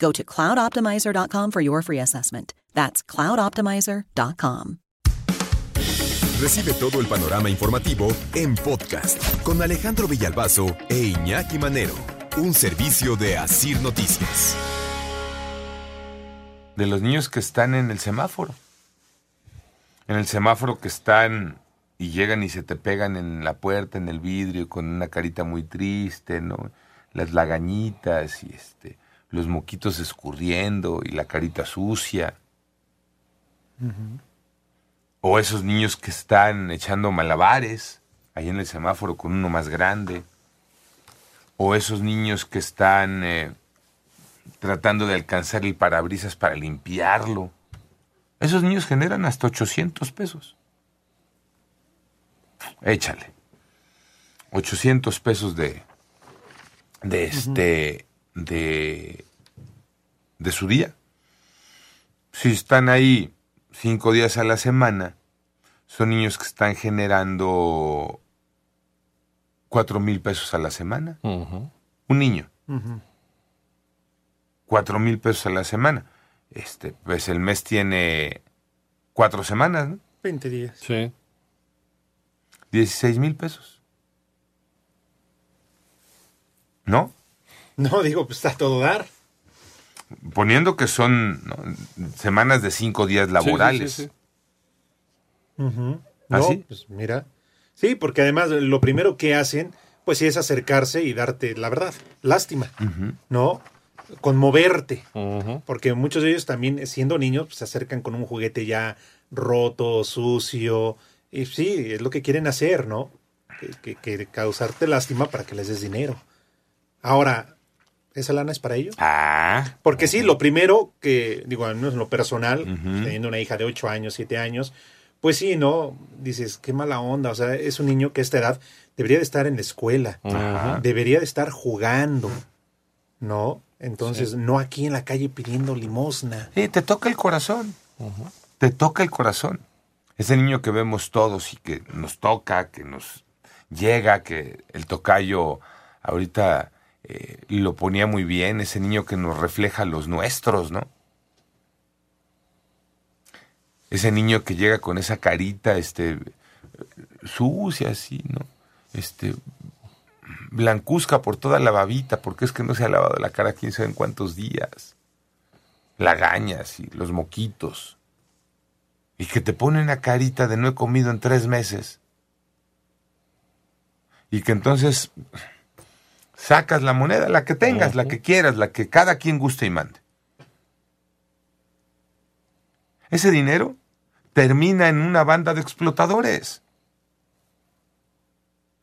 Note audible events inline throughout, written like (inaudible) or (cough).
Go to cloudoptimizer.com for your free assessment. That's cloudoptimizer.com. Recibe todo el panorama informativo en podcast con Alejandro Villalbazo e Iñaki Manero, un servicio de Asir Noticias. De los niños que están en el semáforo. En el semáforo que están y llegan y se te pegan en la puerta, en el vidrio, con una carita muy triste, ¿no? Las lagañitas y este, los moquitos escurriendo y la carita sucia. O esos niños que están echando malabares ahí en el semáforo con uno más grande. O esos niños que están eh, tratando de alcanzar el parabrisas para limpiarlo. Esos niños generan hasta 800 pesos. Échale. 800 pesos de, de este, de, de su día. Si están ahí cinco días a la semana, son niños que están generando cuatro mil pesos a la semana. Un niño. Cuatro mil pesos a la semana. Este, pues el mes tiene cuatro semanas, ¿no? 20 días. Sí. 16 mil pesos. ¿No? (laughs) No, digo, pues está a todo dar. Poniendo que son ¿no? semanas de cinco días laborales. Sí, sí. ¿Ah, No, sí? pues mira. Sí, porque además lo primero que hacen, pues sí es acercarse y darte, la verdad, lástima, ¿no? Conmoverte. Ujú. Porque muchos de ellos también, siendo niños, pues, se acercan con un juguete ya roto, sucio. Y sí, es lo que quieren hacer, ¿no? Que, que- que causarte lástima para que les des dinero. Ahora, ¿esa lana es para ellos? Ah, Porque sí, lo primero que, digo, al menos en lo personal, teniendo una hija de 8 años, 7 años, pues sí, ¿no? Dices, qué mala onda. O sea, es un niño que a esta edad debería de estar en la escuela, debería de estar jugando, ¿no? Entonces, no aquí en la calle pidiendo limosna. Sí, te toca el corazón. Te toca el corazón. Ese niño que vemos todos y que nos toca, que nos llega, que el tocayo ahorita eh, lo ponía muy bien, ese niño que nos refleja los nuestros, ¿no? Ese niño que llega con esa carita, este, sucia así, ¿no? Este, blancuzca por toda la babita, porque es que no se ha lavado la cara quién sabe en cuántos días. Lagañas y los moquitos. Y que te pone una carita de no he comido en tres meses. Y que entonces sacas la moneda, la que tengas, la que quieras, la que cada quien guste y mande. Ese dinero termina en una banda de explotadores.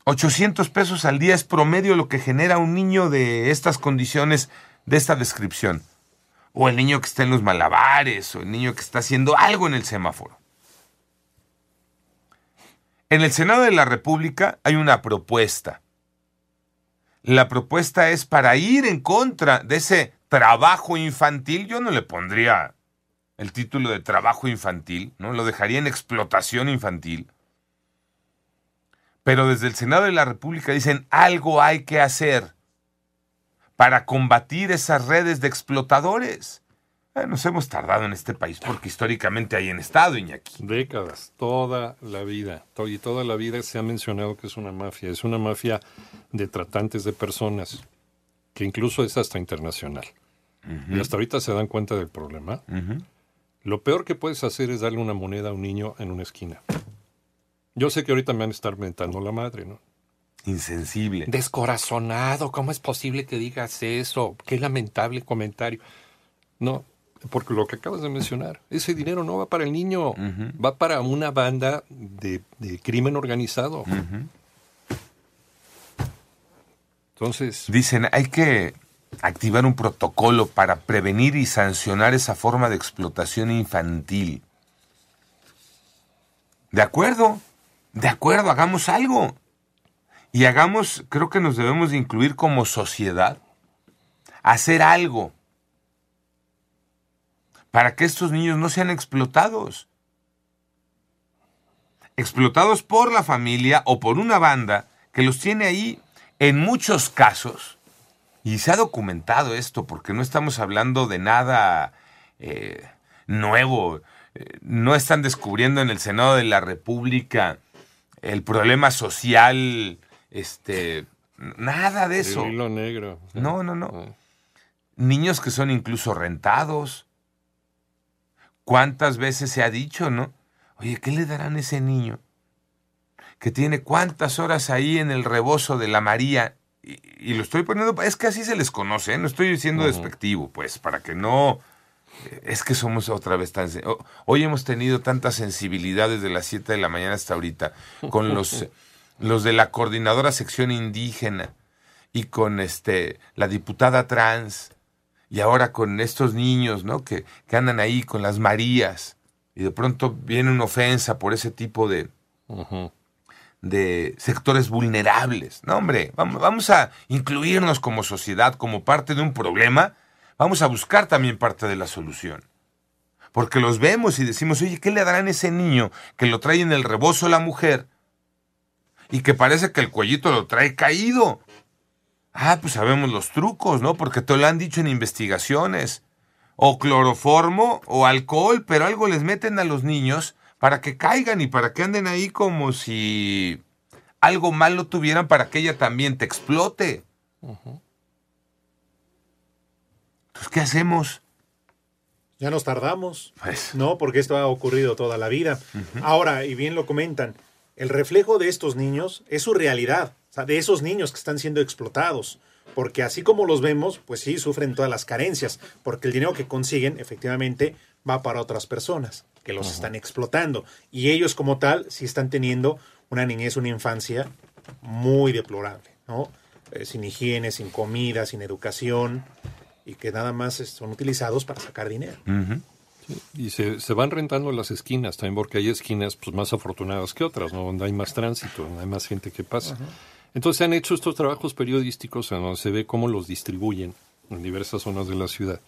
800 pesos al día es promedio lo que genera un niño de estas condiciones, de esta descripción. O el niño que está en los malabares, o el niño que está haciendo algo en el semáforo. En el Senado de la República hay una propuesta. La propuesta es para ir en contra de ese trabajo infantil. Yo no le pondría el título de trabajo infantil, ¿no? Lo dejaría en explotación infantil. Pero desde el Senado de la República dicen algo hay que hacer para combatir esas redes de explotadores. Eh, nos hemos tardado en este país porque históricamente hay en estado, Iñaki. Décadas, toda la vida. Y toda la vida se ha mencionado que es una mafia. Es una mafia de tratantes de personas, que incluso es hasta internacional. Y hasta ahorita se dan cuenta del problema. Lo peor que puedes hacer es darle una moneda a un niño en una esquina. Yo sé que ahorita me van a estar mentando la madre, ¿no? Insensible. Descorazonado, ¿cómo es posible que digas eso? Qué lamentable comentario. No, porque lo que acabas de mencionar, ese dinero no va para el niño, va para una banda de, de crimen organizado. Entonces, Dicen, hay que activar un protocolo para prevenir y sancionar esa forma de explotación infantil. De acuerdo, de acuerdo, hagamos algo. Y hagamos, creo que nos debemos de incluir como sociedad, hacer algo para que estos niños no sean explotados. Explotados por la familia o por una banda que los tiene ahí en muchos casos. Y se ha documentado esto porque no estamos hablando de nada eh, nuevo. Eh, no están descubriendo en el Senado de la República el problema social, este, nada de eso. el hilo negro. No, no, no. Ah. Niños que son incluso rentados. ¿Cuántas veces se ha dicho, no? Oye, ¿qué le darán a ese niño? Que tiene cuántas horas ahí en el rebozo de la María. Y, y lo estoy poniendo, es que así se les conoce, ¿eh? no estoy diciendo despectivo, pues, para que no... eh, Es que somos otra vez tan... Hoy hemos tenido tantas sensibilidades de las 7 de la mañana hasta ahorita con los, (laughs) los de la coordinadora sección indígena y con este la diputada trans y ahora con estos niños, ¿no? Que, que andan ahí con las Marías y de pronto viene una ofensa por ese tipo de, de sectores vulnerables. No, hombre, vamos, vamos a incluirnos como sociedad, como parte de un problema, vamos a buscar también parte de la solución. Porque los vemos y decimos, oye, ¿qué le darán a ese niño que lo trae en el rebozo la mujer y que parece que el cuellito lo trae caído? Ah, pues sabemos los trucos, ¿no? Porque te lo han dicho en investigaciones. O cloroformo o alcohol, pero algo les meten a los niños para que caigan y para que anden ahí como si algo malo tuvieran para que ella también te explote. Entonces, ¿qué hacemos? Ya nos tardamos. Pues, No, porque esto ha ocurrido toda la vida. Ahora, y bien lo comentan, el reflejo de estos niños es su realidad, o sea, de esos niños que están siendo explotados. Porque así como los vemos, pues sí, sufren todas las carencias, porque el dinero que consiguen efectivamente va para otras personas que los están explotando. Y ellos como tal sí están teniendo una niñez, una infancia muy deplorable, ¿no? Eh, sin higiene, sin comida, sin educación, y que nada más son utilizados para sacar dinero. Y se, se van rentando las esquinas también, porque hay esquinas pues, más afortunadas que otras, ¿no? donde hay más tránsito, donde hay más gente que pasa. Entonces se han hecho estos trabajos periodísticos en donde se ve cómo los distribuyen en diversas zonas de la ciudad.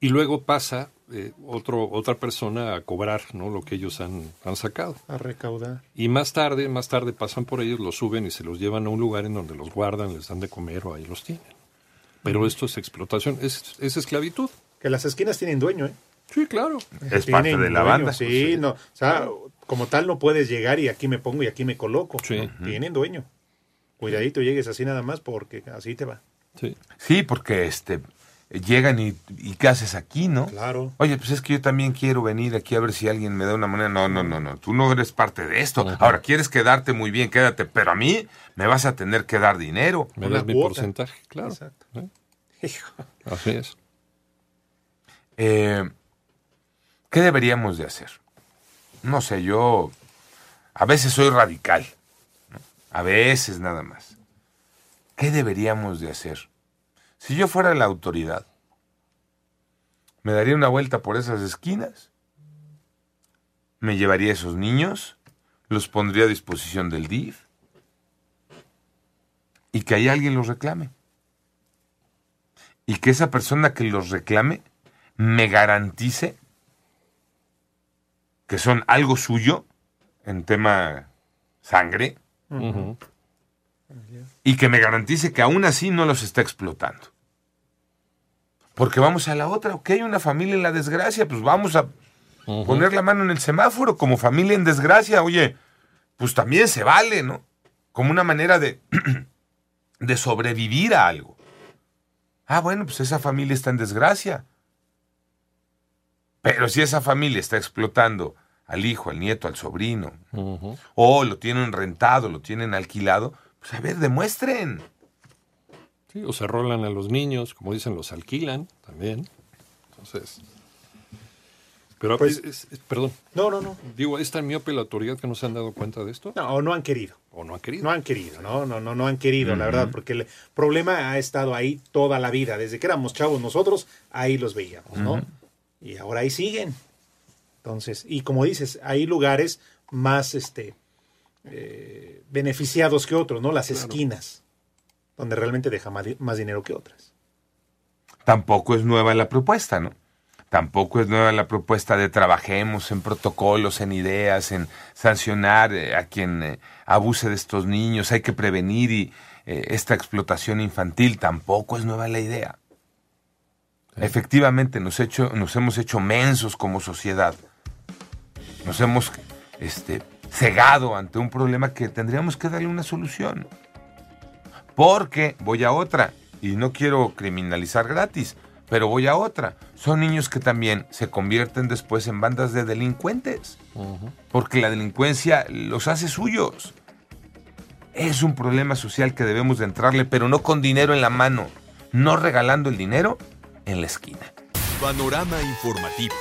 Y luego pasa eh, otro, otra persona a cobrar ¿no? lo que ellos han, han sacado. A recaudar. Y más tarde, más tarde pasan por ellos, los suben y se los llevan a un lugar en donde los guardan, les dan de comer o ahí los tienen. Pero esto es explotación, es, es esclavitud. Que las esquinas tienen dueño, ¿eh? Sí, claro. Es parte de la dueño, banda. Sí, sí. no. O sea, como tal no puedes llegar y aquí me pongo y aquí me coloco. Sí. Tienen dueño. Cuidadito, llegues así nada más porque así te va. Sí. Sí, porque este llegan y, y ¿qué haces aquí, no? Claro. Oye, pues es que yo también quiero venir aquí a ver si alguien me da una moneda. No, no, no, no. Tú no eres parte de esto. Ahora, quieres quedarte muy bien, quédate. Pero a mí me vas a tener que dar dinero. Me das mi porcentaje, claro. Exacto. ¿eh? Hijo. Así es. Eh, ¿Qué deberíamos de hacer? No sé, yo a veces soy radical. A veces nada más. ¿Qué deberíamos de hacer? Si yo fuera la autoridad, me daría una vuelta por esas esquinas, me llevaría a esos niños, los pondría a disposición del DIF y que ahí alguien los reclame. Y que esa persona que los reclame me garantice que son algo suyo en tema sangre y que me garantice que aún así no los está explotando. Porque vamos a la otra, ok, hay una familia en la desgracia, pues vamos a poner la mano en el semáforo como familia en desgracia, oye, pues también se vale, ¿no? Como una manera de, (clears throat) de sobrevivir a algo. Ah, bueno, pues esa familia está en desgracia. Pero si esa familia está explotando al hijo, al nieto, al sobrino, o lo tienen rentado, lo tienen alquilado, pues a ver, demuestren. Sí, o se rolan a los niños, como dicen, los alquilan también. Entonces. Pero, Pues- es- es- perdón, No, no, no. digo, ¿es tan miope la autoridad que no se han dado cuenta de esto? No, o no han querido. ¿O no han querido? No han querido, no, no, no, no han querido, la verdad, porque el problema ha estado ahí toda la vida. Desde que éramos chavos nosotros, ahí los veíamos, ¿no? Y ahora ahí siguen. Entonces, y como dices, hay lugares más este eh, beneficiados que otros, ¿no? Las esquinas, donde realmente deja más, di- más dinero que otras. Tampoco es nueva la propuesta, ¿no? Tampoco es nueva la propuesta de trabajemos en protocolos, en ideas, en sancionar eh, a quien eh, abuse de estos niños, hay que prevenir y, eh, esta explotación infantil. Tampoco es nueva la idea. Efectivamente, nos, hecho, nos hemos hecho mensos como sociedad. Nos hemos este, cegado ante un problema que tendríamos que darle una solución. Porque voy a otra, y no quiero criminalizar gratis, pero voy a otra. Son niños que también se convierten después en bandas de delincuentes, porque la delincuencia los hace suyos. Es un problema social que debemos de entrarle, pero no con dinero en la mano, no regalando el dinero en la esquina. Panorama informativo.